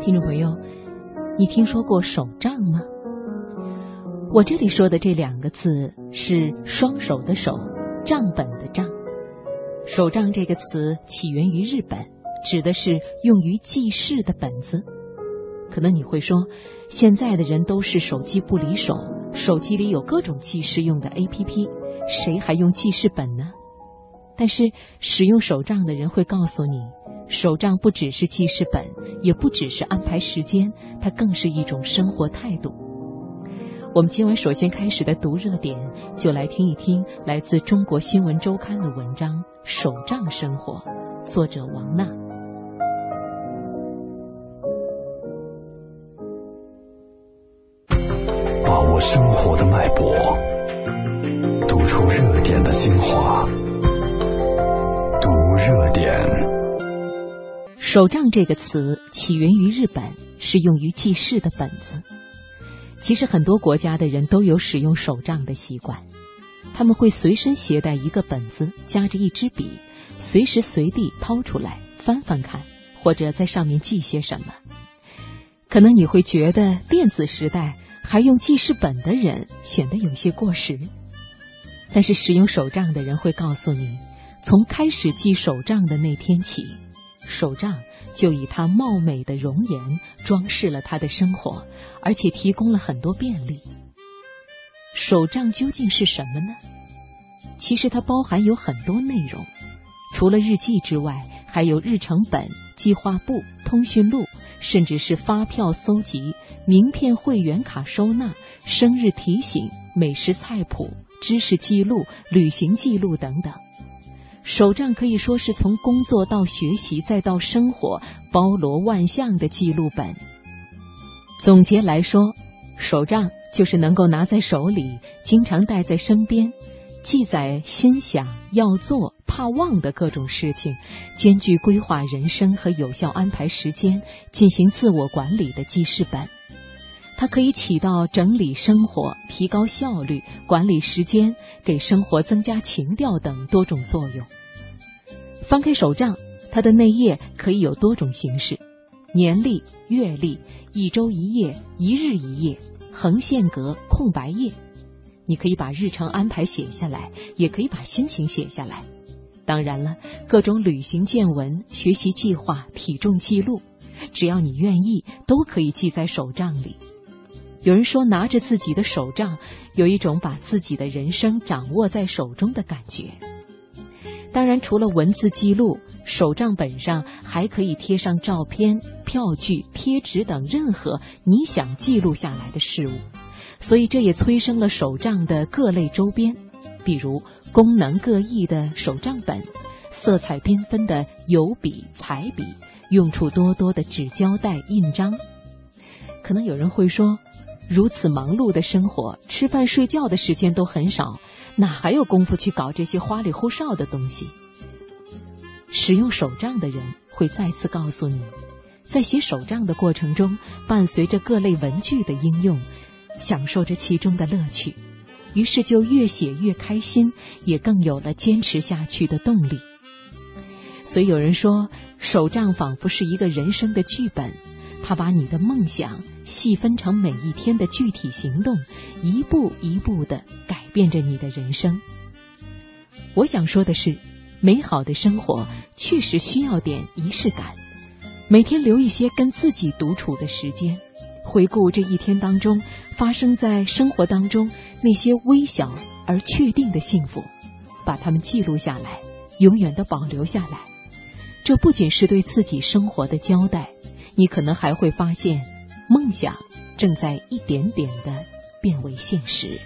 听众朋友，你听说过手账吗？我这里说的这两个字是双手的手，账本的账。手账这个词起源于日本，指的是用于记事的本子。可能你会说，现在的人都是手机不离手，手机里有各种记事用的 APP，谁还用记事本呢？但是使用手账的人会告诉你。手账不只是记事本，也不只是安排时间，它更是一种生活态度。我们今晚首先开始的读热点，就来听一听来自中国新闻周刊的文章《手账生活》，作者王娜。把握生活的脉搏，读出热点的精华，读热点。手账这个词起源于日本，是用于记事的本子。其实很多国家的人都有使用手账的习惯，他们会随身携带一个本子，夹着一支笔，随时随地掏出来翻翻看，或者在上面记些什么。可能你会觉得电子时代还用记事本的人显得有些过时，但是使用手账的人会告诉你，从开始记手账的那天起。手账就以她貌美的容颜装饰了他的生活，而且提供了很多便利。手账究竟是什么呢？其实它包含有很多内容，除了日记之外，还有日程本、计划簿、通讯录，甚至是发票搜集、名片会员卡收纳、生日提醒、美食菜谱、知识记录、旅行记录等等。手账可以说是从工作到学习再到生活，包罗万象的记录本。总结来说，手账就是能够拿在手里，经常带在身边，记载心想、要做、怕忘的各种事情，兼具规划人生和有效安排时间、进行自我管理的记事本。它可以起到整理生活、提高效率、管理时间、给生活增加情调等多种作用。翻开手账，它的内页可以有多种形式：年历、月历、一周一页、一日一页、横线格、空白页。你可以把日程安排写下来，也可以把心情写下来。当然了，各种旅行见闻、学习计划、体重记录，只要你愿意，都可以记在手账里。有人说，拿着自己的手账，有一种把自己的人生掌握在手中的感觉。当然，除了文字记录，手账本上还可以贴上照片、票据、贴纸等任何你想记录下来的事物，所以这也催生了手账的各类周边，比如功能各异的手账本、色彩缤纷的油笔、彩笔、用处多多的纸胶带、印章。可能有人会说，如此忙碌的生活，吃饭睡觉的时间都很少。哪还有功夫去搞这些花里胡哨的东西？使用手账的人会再次告诉你，在写手账的过程中，伴随着各类文具的应用，享受着其中的乐趣，于是就越写越开心，也更有了坚持下去的动力。所以有人说，手账仿佛是一个人生的剧本。他把你的梦想细分成每一天的具体行动，一步一步的改变着你的人生。我想说的是，美好的生活确实需要点仪式感。每天留一些跟自己独处的时间，回顾这一天当中发生在生活当中那些微小而确定的幸福，把它们记录下来，永远的保留下来。这不仅是对自己生活的交代。你可能还会发现，梦想正在一点点的变为现实。